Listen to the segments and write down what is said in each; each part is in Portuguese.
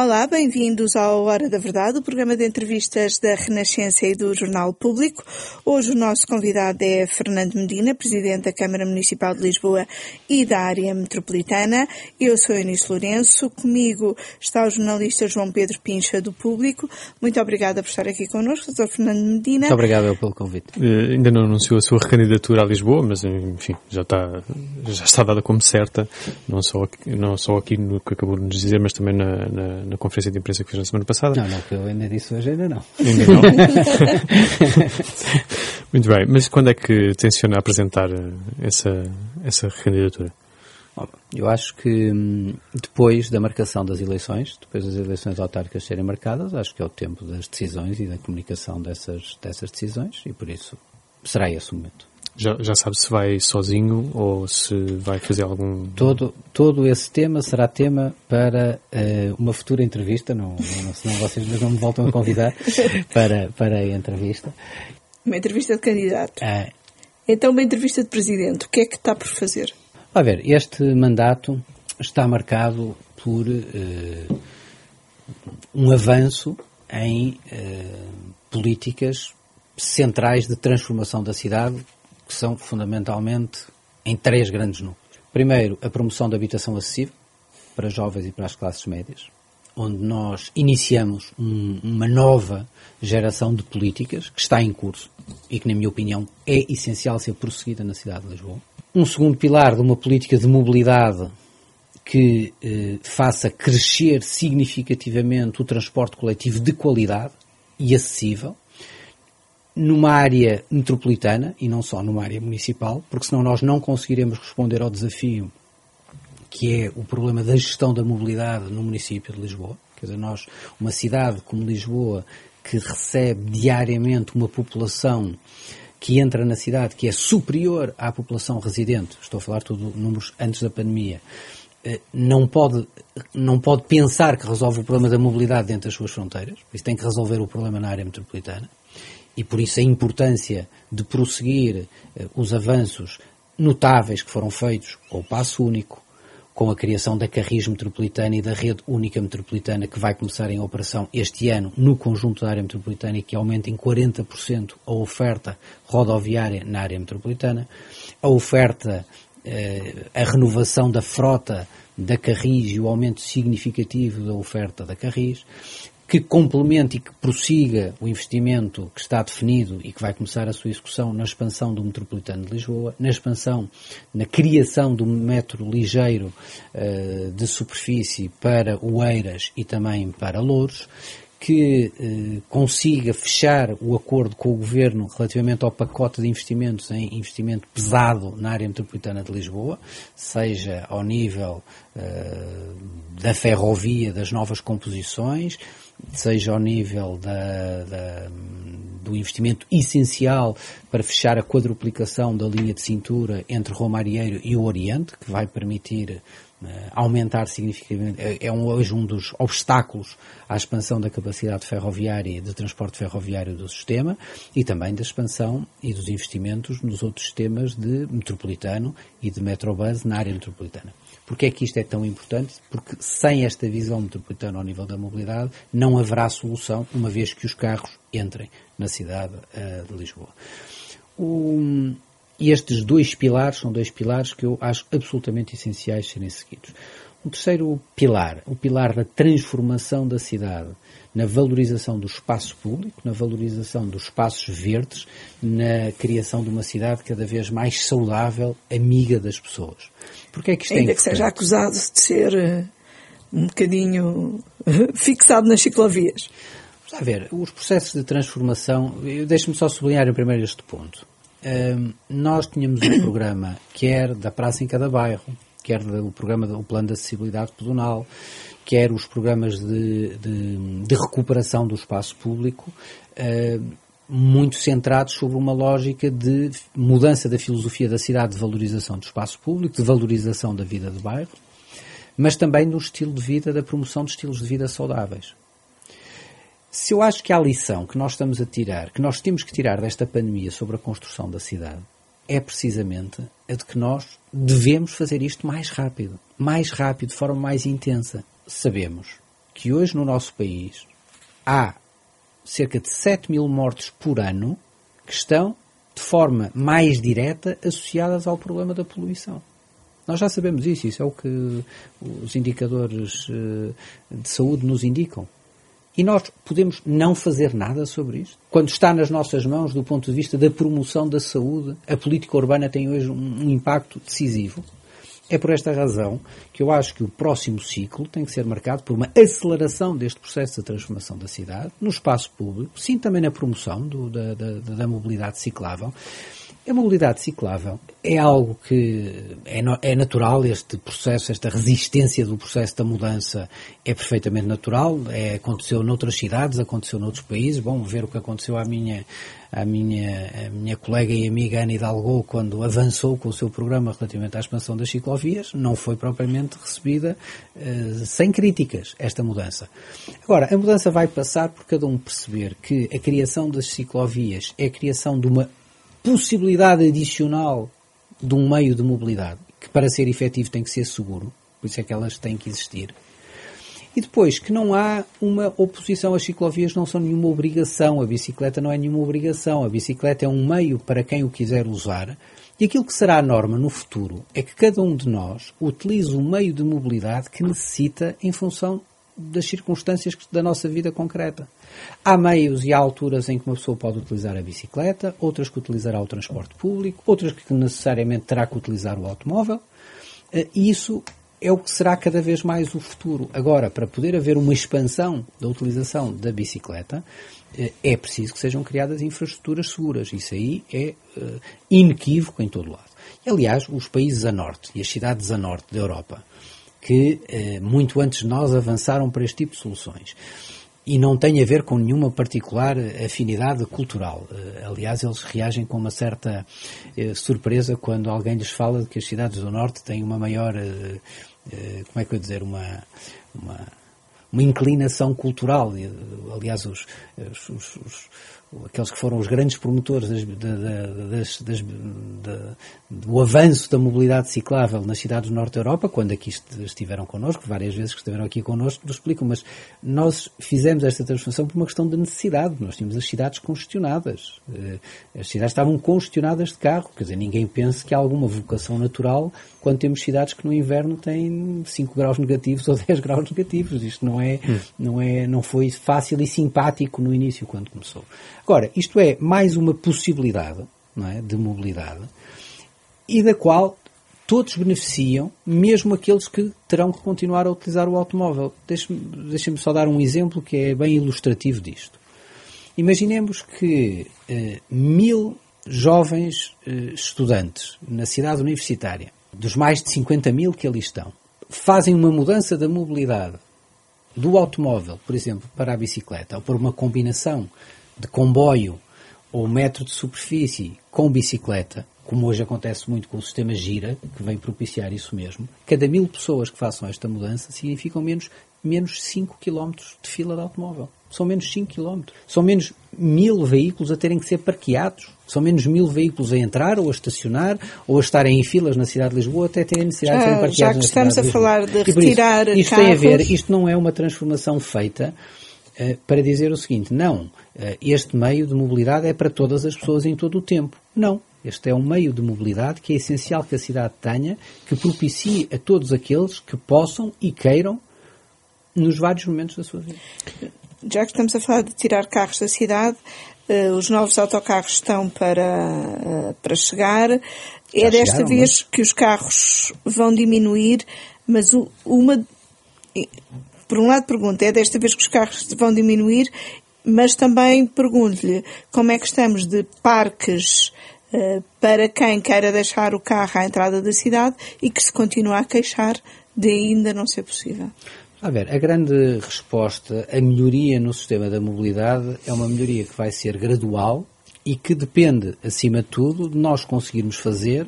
Olá, bem-vindos ao Hora da Verdade, o programa de entrevistas da Renascença e do Jornal Público. Hoje o nosso convidado é Fernando Medina, Presidente da Câmara Municipal de Lisboa e da área metropolitana. Eu sou Eunice Lourenço, comigo está o jornalista João Pedro Pincha do Público. Muito obrigada por estar aqui connosco, Dr. Fernando Medina. Muito obrigado pelo convite. Uh, ainda não anunciou a sua recandidatura a Lisboa, mas enfim, já está, já está dada como certa, não só aqui, não só aqui no que acabou de nos dizer, mas também na, na na conferência de imprensa que fez na semana passada. Não, não, que eu ainda disse hoje, ainda não. Ainda não. Muito bem, mas quando é que tenciona apresentar eh, essa, essa candidatura? Eu acho que hum, depois da marcação das eleições, depois das eleições autárquicas serem marcadas, acho que é o tempo das decisões e da comunicação dessas, dessas decisões e por isso será esse o momento. Já, já sabe se vai sozinho ou se vai fazer algum. Todo, todo esse tema será tema para uh, uma futura entrevista, não, não, senão vocês não me voltam a convidar para, para a entrevista. Uma entrevista de candidato. É. Então, uma entrevista de presidente, o que é que está por fazer? A ver, este mandato está marcado por uh, um avanço em uh, políticas centrais de transformação da cidade que são fundamentalmente em três grandes núcleos. Primeiro, a promoção da habitação acessível para jovens e para as classes médias, onde nós iniciamos um, uma nova geração de políticas que está em curso e que, na minha opinião, é essencial ser prosseguida na cidade de Lisboa. Um segundo pilar de uma política de mobilidade que eh, faça crescer significativamente o transporte coletivo de qualidade e acessível, numa área metropolitana e não só numa área municipal, porque senão nós não conseguiremos responder ao desafio que é o problema da gestão da mobilidade no município de Lisboa. Quer dizer, nós, uma cidade como Lisboa, que recebe diariamente uma população que entra na cidade que é superior à população residente, estou a falar tudo números antes da pandemia, eh, não pode, não pode pensar que resolve o problema da mobilidade dentro das suas fronteiras, isso tem que resolver o problema na área metropolitana e por isso a importância de prosseguir eh, os avanços notáveis que foram feitos com o passo único, com a criação da Carris Metropolitana e da Rede Única Metropolitana, que vai começar em operação este ano no conjunto da área metropolitana e que aumenta em 40% a oferta rodoviária na área metropolitana, a oferta, eh, a renovação da frota da Carris e o aumento significativo da oferta da Carris, que complemente e que prossiga o investimento que está definido e que vai começar a sua execução na expansão do metropolitano de Lisboa, na expansão, na criação do metro ligeiro uh, de superfície para Oeiras e também para Louros, que eh, consiga fechar o acordo com o Governo relativamente ao pacote de investimentos em investimento pesado na área metropolitana de Lisboa, seja ao nível eh, da ferrovia, das novas composições, seja ao nível da, da, do investimento essencial para fechar a quadruplicação da linha de cintura entre Roma Arieiro e o Oriente, que vai permitir uh, aumentar significativamente, é, é um, hoje um dos obstáculos à expansão da capacidade ferroviária de transporte ferroviário do sistema e também da expansão e dos investimentos nos outros sistemas de metropolitano e de metrobus na área metropolitana. Porquê é que isto é tão importante? Porque sem esta visão metropolitana ao nível da mobilidade não haverá solução, uma vez que os carros entrem na cidade uh, de Lisboa. Estes dois pilares são dois pilares que eu acho absolutamente essenciais serem seguidos. O terceiro pilar, o pilar da transformação da cidade, na valorização do espaço público, na valorização dos espaços verdes, na criação de uma cidade cada vez mais saudável, amiga das pessoas. Porque é que isto é Ainda é que seja acusado de ser uh, um bocadinho uh, fixado nas ciclovias. Vamos a ver, os processos de transformação, deixe-me só sublinhar em primeiro este ponto. Uh, nós tínhamos um programa, quer da Praça em Cada Bairro, quer do programa do Plano de Acessibilidade Pedonal, quer os programas de, de, de recuperação do espaço público, uh, muito centrados sobre uma lógica de mudança da filosofia da cidade, de valorização do espaço público, de valorização da vida de bairro, mas também do estilo de vida, da promoção de estilos de vida saudáveis. Se eu acho que a lição que nós estamos a tirar, que nós temos que tirar desta pandemia sobre a construção da cidade, é precisamente a de que nós devemos fazer isto mais rápido. Mais rápido, de forma mais intensa. Sabemos que hoje no nosso país há cerca de 7 mil mortes por ano que estão de forma mais direta associadas ao problema da poluição. Nós já sabemos isso, isso é o que os indicadores eh, de saúde nos indicam. E nós podemos não fazer nada sobre isto? Quando está nas nossas mãos, do ponto de vista da promoção da saúde, a política urbana tem hoje um impacto decisivo. É por esta razão que eu acho que o próximo ciclo tem que ser marcado por uma aceleração deste processo de transformação da cidade, no espaço público, sim também na promoção do, da, da, da mobilidade ciclável, a mobilidade ciclável é algo que é, é, natural, este processo, esta resistência do processo da mudança é perfeitamente natural, é, aconteceu noutras cidades, aconteceu noutros países, bom, ver o que aconteceu à minha, à minha, à minha colega e amiga Ana Hidalgo quando avançou com o seu programa relativamente à expansão das ciclovias, não foi propriamente recebida uh, sem críticas, esta mudança. Agora, a mudança vai passar por cada um perceber que a criação das ciclovias é a criação de uma possibilidade adicional de um meio de mobilidade, que para ser efetivo tem que ser seguro, por isso é que elas têm que existir. E depois, que não há uma oposição, as ciclovias não são nenhuma obrigação, a bicicleta não é nenhuma obrigação, a bicicleta é um meio para quem o quiser usar, e aquilo que será a norma no futuro é que cada um de nós utilize o meio de mobilidade que necessita em função das circunstâncias da nossa vida concreta. Há meios e há alturas em que uma pessoa pode utilizar a bicicleta, outras que utilizará o transporte público, outras que necessariamente terá que utilizar o automóvel. Eh, e isso é o que será cada vez mais o futuro. Agora, para poder haver uma expansão da utilização da bicicleta, eh, é preciso que sejam criadas infraestruturas seguras. Isso aí é uh, inequívoco em todo lado. Aliás, os países a norte e as cidades a norte da Europa, que uh, muito antes de nós avançaram para este tipo de soluções, e não tem a ver com nenhuma particular afinidade cultural. Eh, aliás, eles reagem com uma certa eh, surpresa quando alguém lhes fala que as cidades do Norte têm uma maior, eh, como é que eu dizer, uma, uma, uma inclinação cultural. Aliás, os, os, os aqueles que foram os grandes promotores das, das, das, do avanço da mobilidade ciclável nas cidades do Norte da Europa, quando aqui estiveram connosco, várias vezes que estiveram aqui connosco, nos explicam, mas nós fizemos esta transformação por uma questão de necessidade. Nós tínhamos as cidades congestionadas. Eh, as cidades estavam congestionadas de carro. Quer dizer, ninguém pensa que há alguma vocação natural quando temos cidades que no inverno têm 5 graus negativos ou 10 graus negativos. Isto não é, hum. não é, não foi fácil e simpático no início quando começou. Agora, isto é mais uma possibilidade é, de mobilidade e da qual todos beneficiam, mesmo aqueles que terão que continuar a utilizar o automóvel. Deixem-me deixem só dar um exemplo que é bem ilustrativo disto. Imaginemos que eh, mil jovens eh, estudantes na cidade universitária, dos mais de 50 mil que ali estão, fazem uma mudança da mobilidade do automóvel, por exemplo, para a bicicleta, ou por uma combinação de comboio ou metro de superfície com bicicleta, como hoje acontece muito com o sistema Gira, que vem propiciar isso mesmo, cada mil pessoas que façam esta mudança significam menos, menos 5 km de fila de automóvel. São menos 5 km. São menos mil veículos a terem que ser parqueados. São menos mil veículos a entrar ou a estacionar ou a estarem em filas na cidade de Lisboa até terem necessidade já, de serem parqueados. Já que estamos a falar de retirar isso, isto carros... tem a ver, isto não é uma transformação feita para dizer o seguinte, não, eh, este meio de mobilidade é para todas as pessoas em todo o tempo. Não. Este é um meio de mobilidade que é essencial que a cidade tenha, que propicie a todos aqueles que possam e queiram nos vários momentos da sua vida. Já que estamos a falar de tirar carros da cidade, uh, os novos autocarros estão para, para chegar. Já é desta chegaram, vez mas... que os carros vão diminuir, mas uma. Por um lado, pergunta, é desta vez que os carros vão diminuir mas também pergunto-lhe como é que estamos de parques uh, para quem queira deixar o carro à entrada da cidade e que se continua a queixar de ainda não ser possível. A ver, a grande resposta, a melhoria no sistema da mobilidade é uma melhoria que vai ser gradual e que depende, acima de tudo, de nós conseguirmos fazer,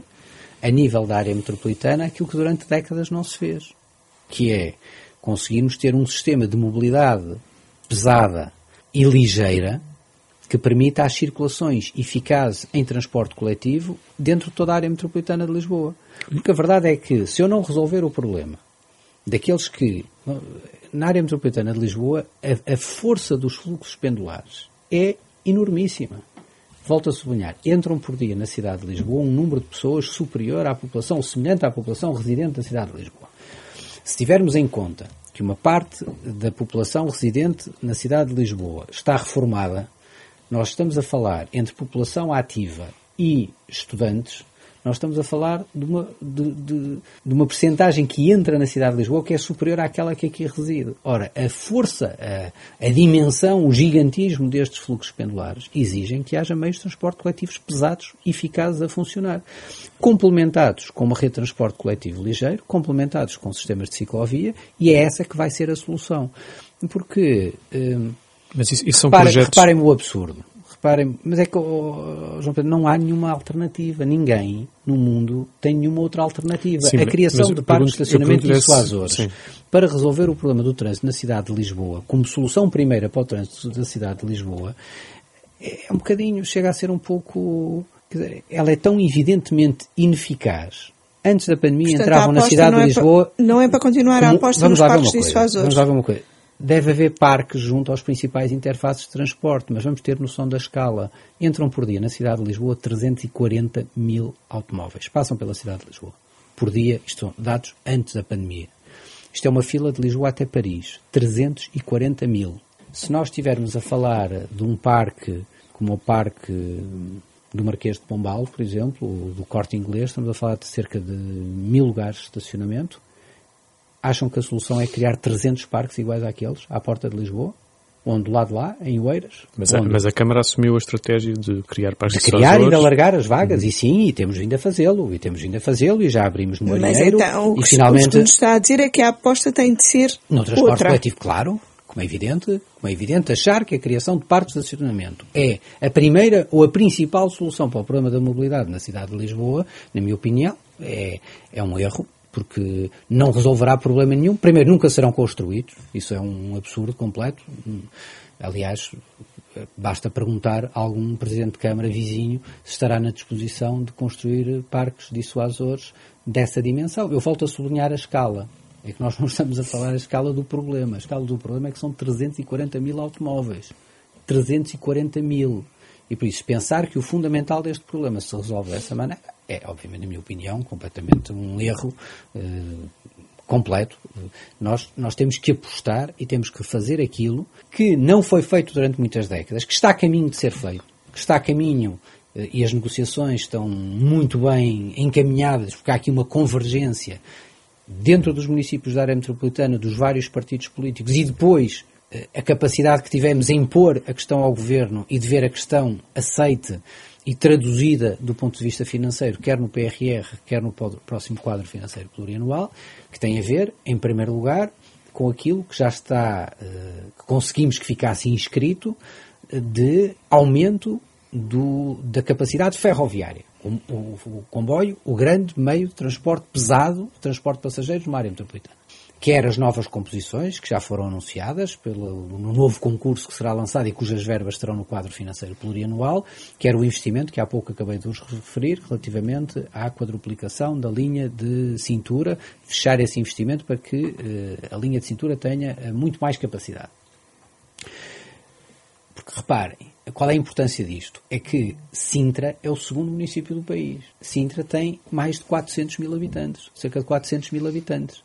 a nível da área metropolitana, aquilo que durante décadas não se fez, que é conseguirmos ter um sistema de mobilidade pesada e ligeira que permita as circulações eficazes em transporte coletivo dentro de toda a área metropolitana de Lisboa. Porque a verdade é que se eu não resolver o problema daqueles que na área metropolitana de Lisboa, a, a força dos fluxos pendulares é enormíssima. Volto a sublinhar, entram por dia na cidade de Lisboa um número de pessoas superior à população, semelhante à população residente da cidade de Lisboa. Se tivermos em conta que uma parte da população residente na cidade de Lisboa está reformada, nós estamos a falar entre população ativa e estudantes, nós estamos a falar de uma, de, de, de uma percentagem que entra na cidade de Lisboa que é superior àquela que aqui reside. Ora, a força, a, a dimensão, o gigantismo destes fluxos pendulares exigem que haja meios de transporte coletivos pesados e eficazes a funcionar. Complementados com uma rede de transporte coletivo ligeiro, complementados com sistemas de ciclovia, e é essa que vai ser a solução. Porque. Hum, Mas isso, isso são projetos... reparem o absurdo reparem, mas é que, oh, João Pedro, não há nenhuma alternativa. Ninguém no mundo tem nenhuma outra alternativa. Sim, a criação de parques de estacionamento dissuasores para resolver o problema do trânsito na cidade de Lisboa, como solução primeira para o trânsito da cidade de Lisboa, é um bocadinho, chega a ser um pouco. Dizer, ela é tão evidentemente ineficaz antes da pandemia Portanto, entravam na cidade de Lisboa. É não é para continuar como, a aposta nos parques dissuasores. Vamos lá ver uma coisa deve haver parques junto aos principais interfaces de transporte, mas vamos ter noção da escala. Entram por dia na cidade de Lisboa 340 mil automóveis. Passam pela cidade de Lisboa. Por dia, isto são dados antes da pandemia. Isto é uma fila de Lisboa até Paris. 340 mil. Se nós estivermos a falar de um parque como o parque do Marquês de Pombal, por exemplo, ou do Corte Inglês, estamos a falar de cerca de mil lugares de estacionamento acham que a solução é criar 300 parques iguais àqueles, à porta de Lisboa? Onde, lá de lá, em Oeiras. Mas, a, mas a Câmara assumiu a estratégia de criar parques de criar e de alargar as vagas, uhum. e sim, e temos vindo a fazê-lo, e temos vindo a fazê-lo, e já abrimos no Arinheiro. Mas então, o que, finalmente... o que nos está a dizer é que a aposta tem de ser No transporte outra. coletivo, claro, como é evidente, como é evidente, achar que a criação de parques de estacionamento é a primeira ou a principal solução para o problema da mobilidade na cidade de Lisboa, na minha opinião, é, é um erro porque não resolverá problema nenhum. Primeiro, nunca serão construídos, isso é um absurdo completo. Aliás, basta perguntar a algum Presidente de Câmara vizinho se estará na disposição de construir parques dissuasores dessa dimensão. Eu volto a sublinhar a escala. É que nós não estamos a falar a escala do problema. A escala do problema é que são 340 mil automóveis. 340 mil. E por isso, pensar que o fundamental deste problema se resolve dessa maneira é, obviamente, na minha opinião, completamente um erro uh, completo. Nós, nós temos que apostar e temos que fazer aquilo que não foi feito durante muitas décadas, que está a caminho de ser feito, que está a caminho uh, e as negociações estão muito bem encaminhadas, porque há aqui uma convergência dentro dos municípios da área metropolitana, dos vários partidos políticos e depois uh, a capacidade que tivemos em impor a questão ao governo e de ver a questão aceite e traduzida do ponto de vista financeiro, quer no PRR, quer no próximo quadro financeiro plurianual, que tem a ver, em primeiro lugar, com aquilo que já está, eh, que conseguimos que ficasse inscrito, eh, de aumento do, da capacidade ferroviária. O, o, o, comboio, o grande meio de transporte pesado, transporte de passageiros numa área metropolitana quer as novas composições, que já foram anunciadas pelo, no novo concurso que será lançado e cujas verbas estarão no quadro financeiro plurianual, quer o investimento, que há pouco acabei de vos referir, relativamente à quadruplicação da linha de cintura, fechar esse investimento para que eh, a linha de cintura tenha eh, muito mais capacidade. Porque reparem, qual é a importância disto? É que Sintra é o segundo município do país. Sintra tem mais de 400 mil habitantes, cerca de 400 mil habitantes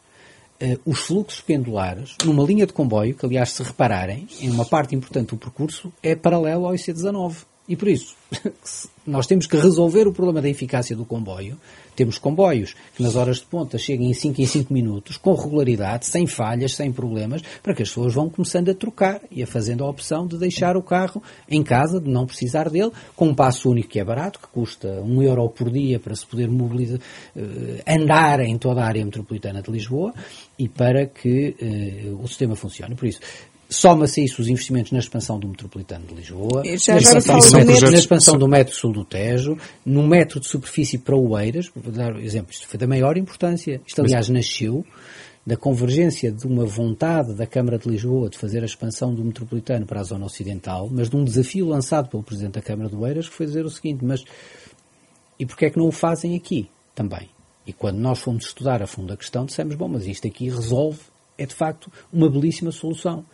uh, os fluxos pendulares numa linha de comboio, que aliás, se repararem, em uma parte importante do percurso, é paralelo ao IC19. E por isso, nós temos que resolver o problema da eficácia do comboio. Temos comboios que nas horas de ponta chegam em 5 em 5 minutos, com regularidade, sem falhas, sem problemas, para que as pessoas vão começando a trocar e a fazendo a opção de deixar o carro em casa, de não precisar dele, com um passo único que é barato, que custa 1 euro por dia para se poder mobilizar, eh, andar em toda a área metropolitana de Lisboa e para que uh, o sistema funcione. Por isso, Soma-se isso os investimentos na expansão do metropolitano de Lisboa, na, expansão, metro, na expansão do metro sul do Tejo, no metro de superfície para Oeiras, vou dar um exemplo, isto foi da maior importância. Isto, aliás, nasceu da convergência de uma vontade da Câmara de Lisboa de fazer a expansão do metropolitano para a zona ocidental, mas de um desafio lançado pelo Presidente da Câmara de Oeiras, que foi dizer o seguinte, mas e porquê é que não o fazem aqui também? E quando nós fomos estudar a fundo a questão, dissemos, bom, mas isto aqui resolve é de facto uma belíssima solução,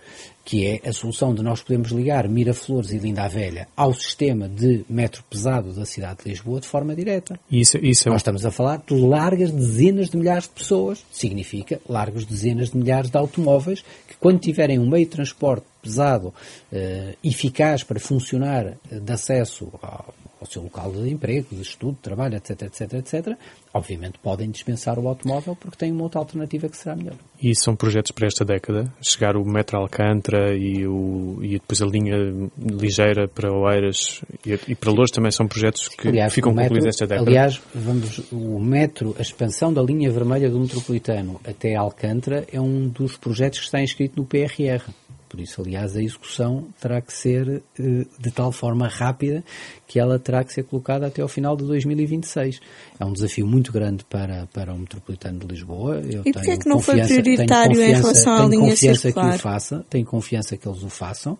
que é a solução de nós podermos ligar Miraflores e Linda a Velha ao sistema de metro pesado da cidade de Lisboa de forma direta. Isso, isso é Nós estamos a falar de largas dezenas de milhares de pessoas, significa largas dezenas de milhares de automóveis que quando tiverem um meio de transporte pesado, eh, eficaz para funcionar eh, de acesso ao, ao seu local de emprego, de estudo, de trabalho, etc, etc, etc, obviamente podem dispensar o automóvel porque têm uma outra alternativa que será melhor. E são projetos para esta década? Chegar o metro Alcântara e, o, e depois a linha ligeira para Oeiras e, e para Lourdes também são projetos que aliás, ficam metro, concluídos esta década? Aliás, vamos, o metro, a expansão da linha vermelha do metropolitano até Alcântara é um dos projetos que está inscrito no PRR. Por isso, aliás, a execução terá que ser eh, de tal forma rápida que ela terá que ser colocada até ao final de 2026. É um desafio muito grande para, para o Metropolitano de Lisboa. Eu e porquê é que não foi prioritário em relação à linha confiança circular? que o faça, tenho confiança que eles o façam.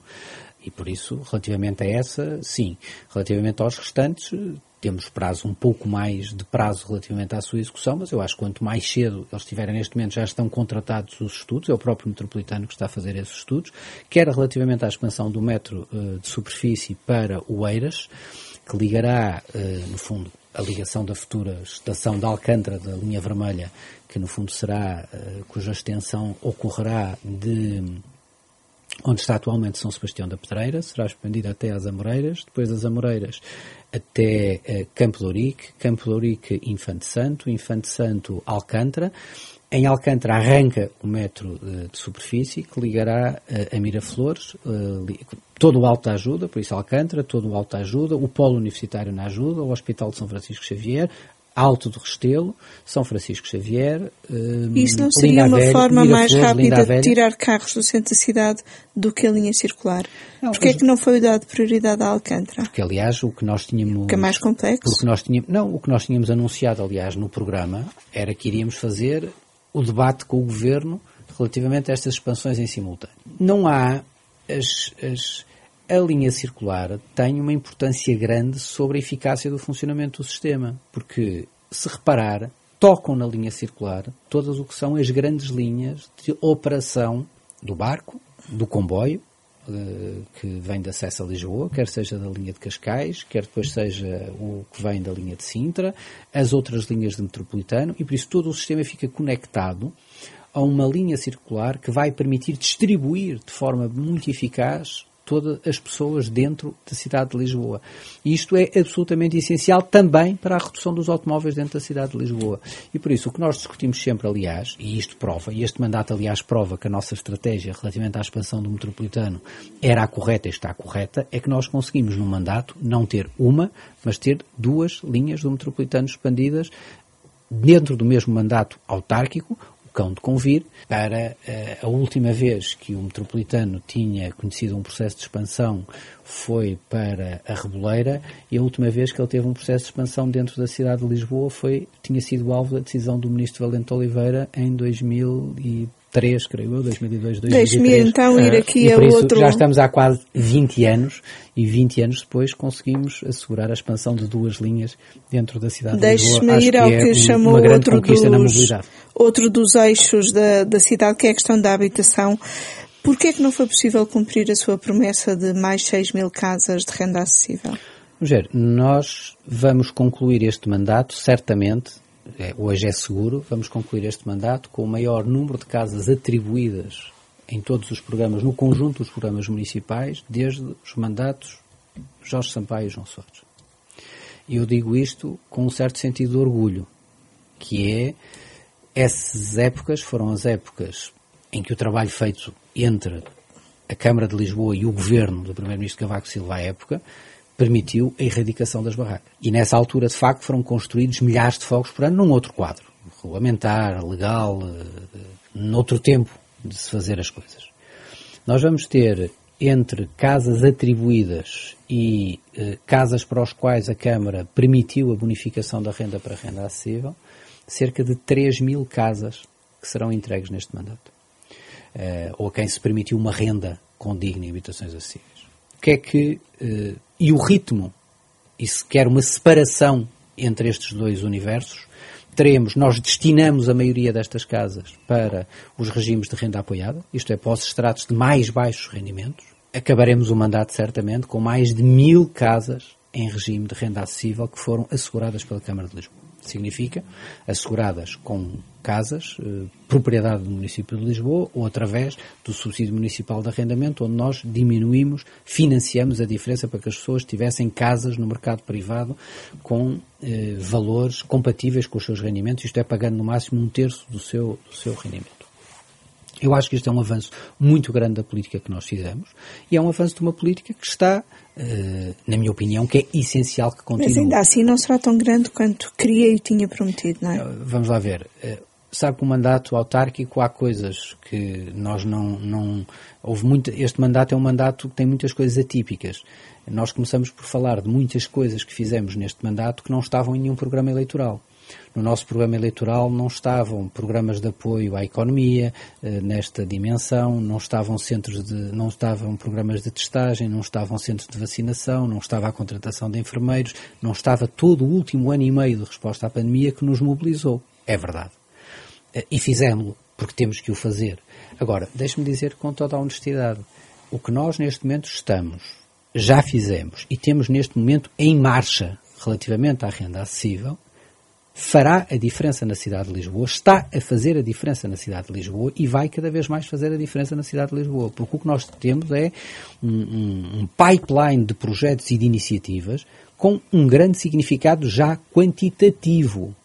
E por isso, relativamente a essa, sim. Relativamente aos restantes, temos prazo um pouco mais de prazo relativamente à sua execução, mas eu acho que quanto mais cedo eles estiverem neste momento, já estão contratados os estudos, é o próprio metropolitano que está a fazer esses estudos, quer relativamente à expansão do metro uh, de superfície para o Eiras, que ligará, uh, no fundo, a ligação da futura estação de Alcântara, da linha vermelha, que no fundo será, uh, cuja extensão ocorrerá de onde está atualmente São Sebastião da Pedreira, será expandida até às Amoreiras, depois das Amoreiras até uh, Campo de Ourique, Campo de Ourique Infante Santo, Infante Santo Alcântara. Em Alcântara arranca o metro uh, de superfície que ligará uh, a Miraflores, todo o Alto da Ajuda, por isso Alcântara, todo o Alto da Ajuda, o Polo Universitário na Ajuda, o Hospital de São Francisco Xavier, Alto do Restelo, São Francisco Xavier. Um, Isso não seria uma Velha, forma mais rápida de tirar carros do centro da cidade do que a linha circular? Não, Porquê é que não foi dado prioridade à Alcântara? Porque, aliás, o que nós tínhamos... Porque é mais complexo? Porque nós tínhamos, não, o que nós tínhamos anunciado, aliás, no programa, era que iríamos fazer o debate com o Governo relativamente a estas expansões em simultâneo. Não há as, as a linha circular tem uma importância grande sobre a eficácia do funcionamento do sistema, porque, se reparar, tocam na linha circular todas o que são as grandes linhas de operação do barco, do comboio, que vem de acesso a Lisboa, quer seja da linha de Cascais, quer depois seja o que vem da linha de Sintra, as outras linhas de metropolitano, e por isso todo o sistema fica conectado a uma linha circular que vai permitir distribuir de forma muito eficaz todas as pessoas dentro da cidade de Lisboa. E isto é absolutamente essencial também para a redução dos automóveis dentro da cidade de Lisboa. E por isso, o que nós discutimos sempre, aliás, e isto prova, e este mandato, aliás, prova que a nossa estratégia relativamente à expansão do metropolitano era a correta e está correta, é que nós conseguimos, num mandato, não ter uma, mas ter duas linhas do metropolitano expandidas dentro do mesmo mandato autárquico, cão de convir, para uh, a última vez que o metropolitano tinha conhecido um processo de expansão foi para a Reboleira e a última vez que ele teve um processo de expansão dentro da cidade de Lisboa foi, tinha sido alvo da decisão do ministro Valente Oliveira em 2003, creio eu, 2002, 2003. Deixe-me então ir aqui e a isso, outro... Já estamos há quase 20 anos e 20 anos depois conseguimos assegurar a expansão de duas linhas dentro da cidade de Lisboa. Deixe-me ir ao que, que é chamou outro dos, outro dos eixos da, da cidade, que é a questão da habitação. Porquê é que não foi possível cumprir a sua promessa de mais 6 mil casas de renda acessível? Rogério, nós vamos concluir este mandato, certamente, é, hoje é seguro, vamos concluir este mandato com o maior número de casas atribuídas em todos os programas, no conjunto dos programas municipais, desde os mandatos Jorge Sampaio e João Soares. E eu digo isto com um certo sentido de orgulho, que é essas épocas foram as épocas em que o trabalho feito entre a Câmara de Lisboa e o governo do Primeiro-Ministro Cavaco Silva à época permitiu a erradicação das barracas. E nessa altura, de facto, foram construídos milhares de fogos por ano num outro quadro, regulamentar, legal, noutro tempo de se fazer as coisas. Nós vamos ter entre casas atribuídas e eh, casas para os quais a Câmara permitiu a bonificação da renda para renda acessível, cerca de 3 mil casas que serão entregues neste mandato. Uh, ou a quem se permitiu uma renda condigna em habitações acessíveis. Que é que. Uh, e o ritmo, e se quer uma separação entre estes dois universos, teremos, nós destinamos a maioria destas casas para os regimes de renda apoiada, isto é, para os estratos de mais baixos rendimentos. Acabaremos o mandato certamente com mais de mil casas em regime de renda acessível que foram asseguradas pela Câmara de Lisboa. Significa asseguradas com casas, eh, propriedade do município de Lisboa ou através do subsídio municipal de arrendamento, onde nós diminuímos, financiamos a diferença para que as pessoas tivessem casas no mercado privado com eh, valores compatíveis com os seus rendimentos, isto é, pagando no máximo um terço do seu, do seu rendimento. Eu acho que isto é um avanço muito grande da política que nós fizemos e é um avanço de uma política que está, uh, na minha opinião, que é essencial que continue. Mas ainda assim não será tão grande quanto queria e tinha prometido, não é? Vamos lá ver. Uh, sabe que o mandato autárquico há coisas que nós não, não houve muito, este mandato é um mandato que tem muitas coisas atípicas. Nós começamos por falar de muitas coisas que fizemos neste mandato que não estavam em nenhum programa eleitoral. No nosso programa eleitoral não estavam programas de apoio à economia eh, nesta dimensão, não estavam centros de, não estavam programas de testagem, não estavam centros de vacinação, não estava a contratação de enfermeiros, não estava todo o último ano e meio de resposta à pandemia que nos mobilizou. É verdade. Eh, e fizemos-lo, porque temos que o fazer. Agora, deixe-me dizer com toda a honestidade, o que nós neste momento estamos, já fizemos e temos neste momento em marcha relativamente à renda acessível, fará a diferença na cidade de Lisboa, está a fazer a diferença na cidade de Lisboa e vai cada vez mais fazer a diferença na cidade de Lisboa. Porque o que nós temos é um, um, um pipeline de projetos e de iniciativas com um grande significado já quantitativo.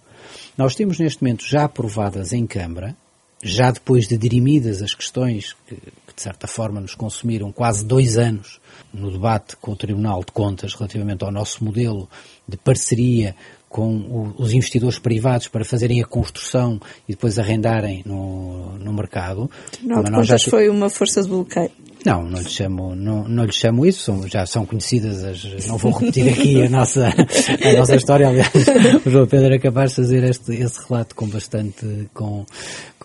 Nós temos neste momento já aprovadas em Câmara, já depois de dirimidas as questões que, que de certa forma nos consumiram quase dois anos no debate com o Tribunal de Contas relativamente ao nosso modelo de parceria com o, os investidores privados para fazerem a construção e depois arrendarem no, no mercado. Não, Mas já... foi uma força de bloqueio. Não, não lhe chamo, não, não lhe chamo isso, são, já são conhecidas as, não vou repetir aqui a nossa, a nossa história, aliás, o João Pedro é capaz de fazer este, esse relato com bastante, com,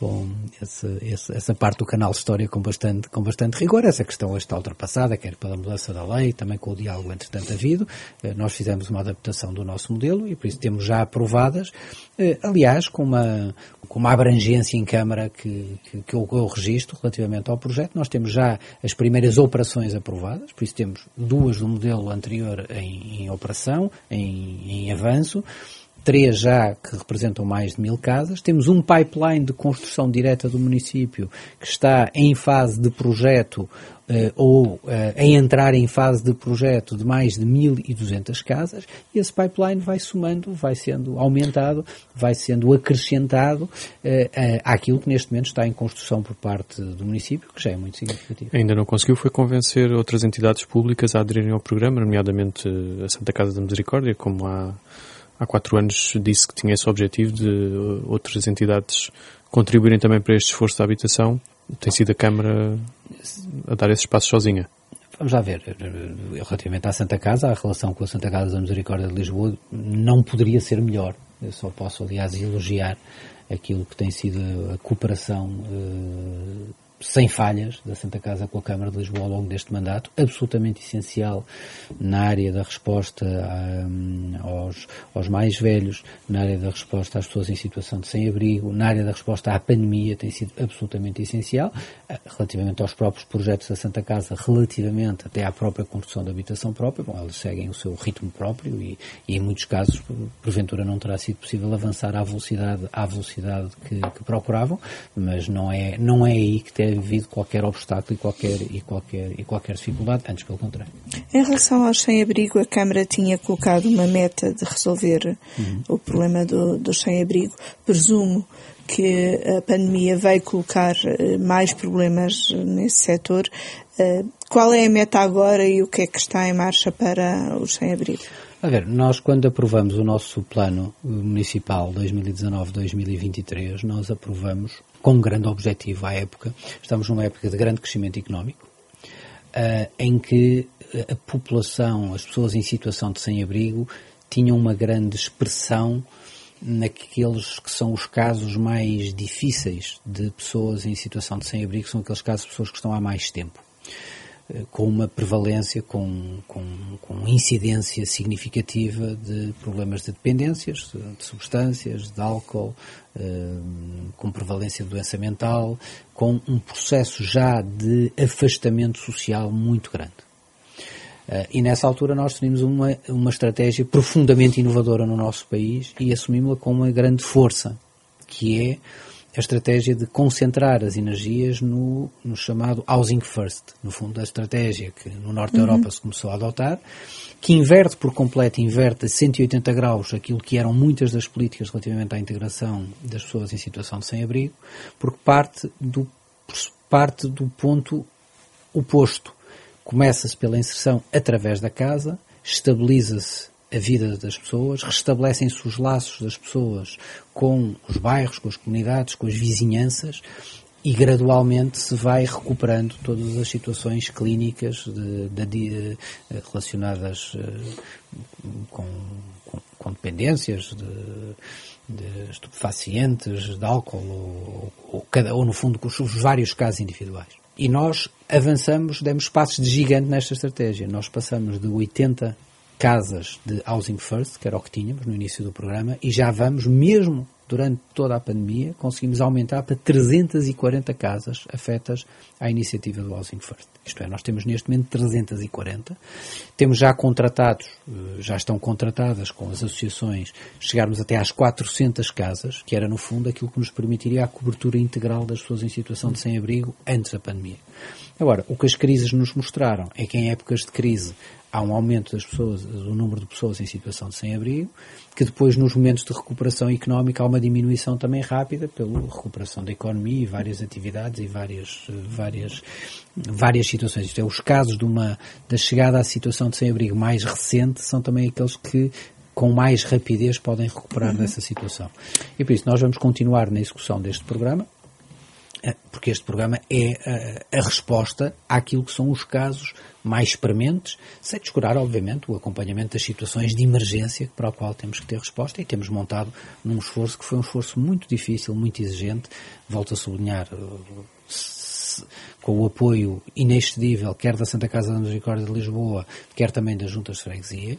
com esse, esse, essa parte do canal História com bastante, com bastante rigor. Essa questão hoje está ultrapassada, quer pela mudança da lei, também com o diálogo entretanto havido. Eh, nós fizemos uma adaptação do nosso modelo e por isso temos já aprovadas, eh, aliás, com uma, com uma abrangência em Câmara que, que, que eu, registro relativamente ao projeto. Nós temos já as primeiras operações aprovadas, por isso temos duas do modelo anterior em, em operação, em, em avanço três já que representam mais de mil casas. Temos um pipeline de construção direta do município que está em fase de projeto uh, ou uh, em entrar em fase de projeto de mais de 1.200 casas e esse pipeline vai somando, vai sendo aumentado, vai sendo acrescentado uh, àquilo que neste momento está em construção por parte do município, que já é muito significativo. Ainda não conseguiu foi convencer outras entidades públicas a aderirem ao programa, nomeadamente a Santa Casa da Misericórdia, como a há quatro anos disse que tinha esse objetivo de uh, outras entidades contribuírem também para este esforço da habitação. Tem sido a Câmara a dar esse espaço sozinha. Vamos lá ver, relativamente à Santa Casa, a relação com a Santa Casa da Misericórdia de Lisboa não poderia ser melhor. Eu só posso, aliás, elogiar aquilo que tem sido a cooperação uh, sem falhas da Santa Casa com a Câmara de Lisboa ao longo deste mandato, absolutamente essencial na área da resposta um, aos, aos mais velhos, na área da resposta às pessoas em situação de sem-abrigo, na área da resposta à pandemia, tem sido absolutamente essencial, eh, relativamente aos próprios projetos da Santa Casa, relativamente até à própria construção da habitação própria, bom, eles seguem o seu ritmo próprio e, e em muitos casos, porventura, não terá sido possível avançar à velocidade, à velocidade que, que procuravam, mas não é, não é aí que tem havido qualquer obstáculo e qualquer, e, qualquer, e qualquer dificuldade, antes pelo contrário. Em relação aos sem-abrigo, a Câmara tinha colocado uma meta de resolver uhum. o problema do, dos sem-abrigo. Presumo que a pandemia vai colocar eh, mais problemas nesse setor. Eh, qual é a meta agora e o que é que está em marcha para os sem-abrigo? A ver, nós quando aprovamos o nosso plano municipal 2019-2023, nós aprovamos com um grande objetivo à época. Estamos numa época de grande crescimento económico, uh, em que a população, as pessoas em situação de sem-abrigo, tinham uma grande expressão naqueles que são os casos mais difíceis de pessoas em situação de sem-abrigo, são aqueles casos de pessoas que estão há mais tempo. Eh, com uma prevalência, com, com, com incidência significativa de problemas de dependências, de substâncias, de álcool, eh, com prevalência de doença mental, com um processo já de afastamento social muito grande. Uh, e nessa altura nós tínhamos uma, uma estratégia profundamente inovadora no nosso país e assumimos-la com uma grande força, que é a estratégia de concentrar as energias no, no chamado housing first. No fundo, a estratégia que no norte da uhum. Europa se começou a adotar, que inverte por completo, inverte a 180 graus aquilo que eram muitas das políticas relativamente à integração das pessoas em situação de sem-abrigo, porque parte do, parte do ponto oposto Começa-se pela inserção através da casa, estabiliza-se a vida das pessoas, restabelecem-se os laços das pessoas com os bairros, com as comunidades, com as vizinhanças e gradualmente se vai recuperando todas as situações clínicas de, de, de, relacionadas eh, com, com, com dependências, de, estupefacientes, de álcool ou, ou, ou, ou, no fundo, com os vários casos individuais. E nós avançamos, demos passos de gigante nesta estratégia. Nós passamos de 80 casas de Housing First, que era o que tínhamos no início do programa, e já vamos, mesmo durante toda a pandemia, conseguimos aumentar para 340 casas afetas à iniciativa do Housing First. Isto é, nós temos neste momento 340. Temos já contratados, eh, já estão contratadas com as associações, chegarmos até às 400 casas, que era no fundo aquilo que nos permitiria a cobertura integral das pessoas em situação de sem-abrigo antes da pandemia. Agora, o que as crises nos mostraram é que em épocas de crise há um aumento das pessoas, do número de pessoas em situação de sem-abrigo, que depois nos momentos de recuperação económica há uma diminuição também rápida pela recuperação da economia e várias atividades e várias, várias, várias situações. Isto é, os casos de uma, da chegada à situação de sem-abrigo mais recente são também aqueles que com mais rapidez podem recuperar uhum. dessa situação. E por isso nós vamos continuar na execução deste programa, porque este programa é a, eh, a resposta àquilo que são os casos mais prementes, sem descurar, obviamente, o acompanhamento das situações de emergência para o qual temos que ter resposta e temos montado num esforço que foi um esforço muito difícil, muito exigente, volto a sublinhar, eh, com o apoio inexcedível, quer da Santa Casa da Misericórdia de Lisboa, quer também das juntas de freguesia,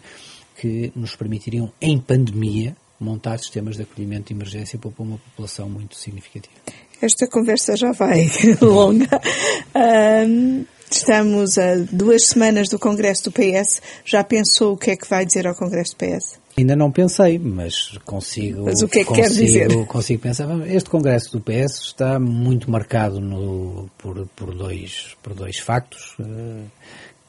que nos permitiriam, em pandemia, montar sistemas de acolhimento de emergência para uma população muito significativa. Esta conversa já vai longa. Um, estamos a duas semanas do Congresso do PS. Já pensou o que é que vai dizer ao Congresso do PS? Ainda não pensei, mas consigo. Mas o que é que consigo, quer dizer? Consigo pensar. Este Congresso do PS está muito marcado no, por, por, dois, por dois factos. Uh,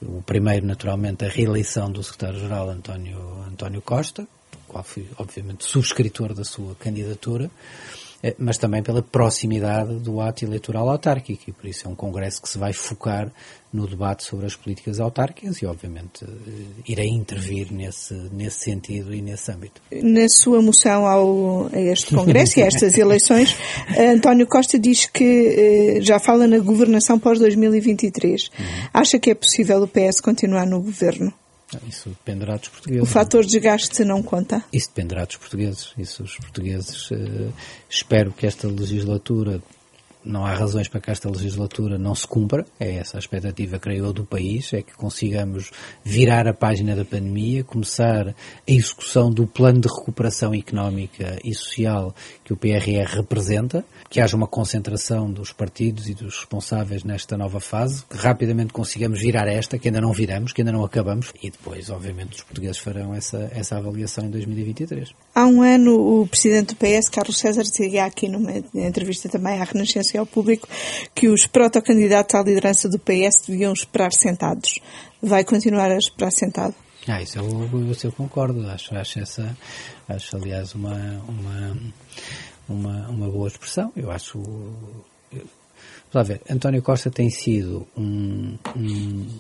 o primeiro, naturalmente, a reeleição do secretário-geral António, António Costa, qual fui, obviamente, subscritor da sua candidatura. Eh, mas também pela proximidade do ato eleitoral autárquico, e por isso é um congresso que se vai focar no debate sobre as políticas autárquicas e, obviamente, eh, irei intervir nesse, nesse sentido e nesse âmbito. Na sua moção ao, a este congresso e a estas eleições, António Costa diz que eh, já fala na governação pós-2023. Uhum. Acha que é possível o PS continuar no governo? Isso dependerá dos portugueses. O fator desgaste não conta? Isso dependerá dos portugueses. Isso os portugueses. Uh, espero que esta legislatura não há razões para que esta legislatura não se cumpra, é essa a expectativa, creio eu, do país, é que consigamos virar a página da pandemia, começar a execução do plano de recuperação económica e social que o PRR representa, que haja uma concentração dos partidos e dos responsáveis nesta nova fase, que rapidamente consigamos virar esta, que ainda não viramos, que ainda não acabamos, e depois, obviamente, os portugueses farão essa, essa avaliação em 2023. Há um ano, o presidente do PS, Carlos César, dizia aqui numa entrevista também à Renascença ao público que os protocandidatos à liderança do PS deviam esperar sentados. Vai continuar a esperar sentado? Ah, isso eu, eu concordo. Acho, acho essa, acho aliás uma, uma, uma, uma boa expressão. Eu acho. Vamos ver, António Costa tem sido um, um,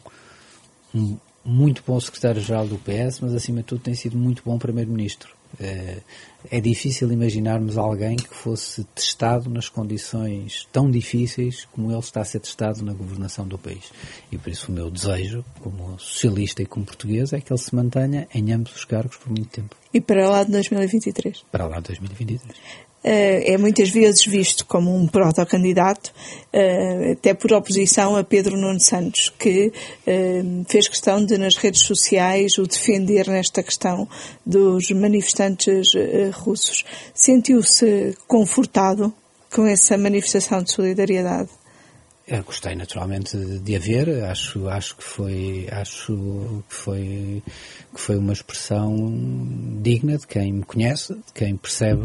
um muito bom secretário-geral do PS, mas acima de tudo tem sido muito bom primeiro-ministro. É, é difícil imaginarmos alguém que fosse testado nas condições tão difíceis como ele está a ser testado na governação do país. E por isso o meu desejo, como socialista e como português, é que ele se mantenha em ambos os cargos por muito tempo. E para lá de 2023? Para lá de 2023. Eh, é muitas vezes visto como um protocandidato, eh, até por oposição a Pedro Nuno Santos, que eh, fez questão de, nas redes sociais, o defender nesta questão dos manifestantes russos. Sentiu-se confortado com essa manifestação de solidariedade? Eu gostei naturalmente de a ver, acho, acho que foi, acho que foi, que foi uma expressão digna de quem me conhece, de quem percebe,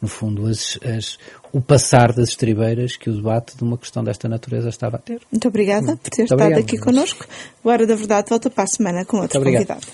no fundo, as, as, o passar das estribeiras que o debate de uma questão desta natureza estava a ter. Muito obrigada por ter Muito estado obrigado. aqui connosco. Agora, da verdade, volta para a semana com outro convidado.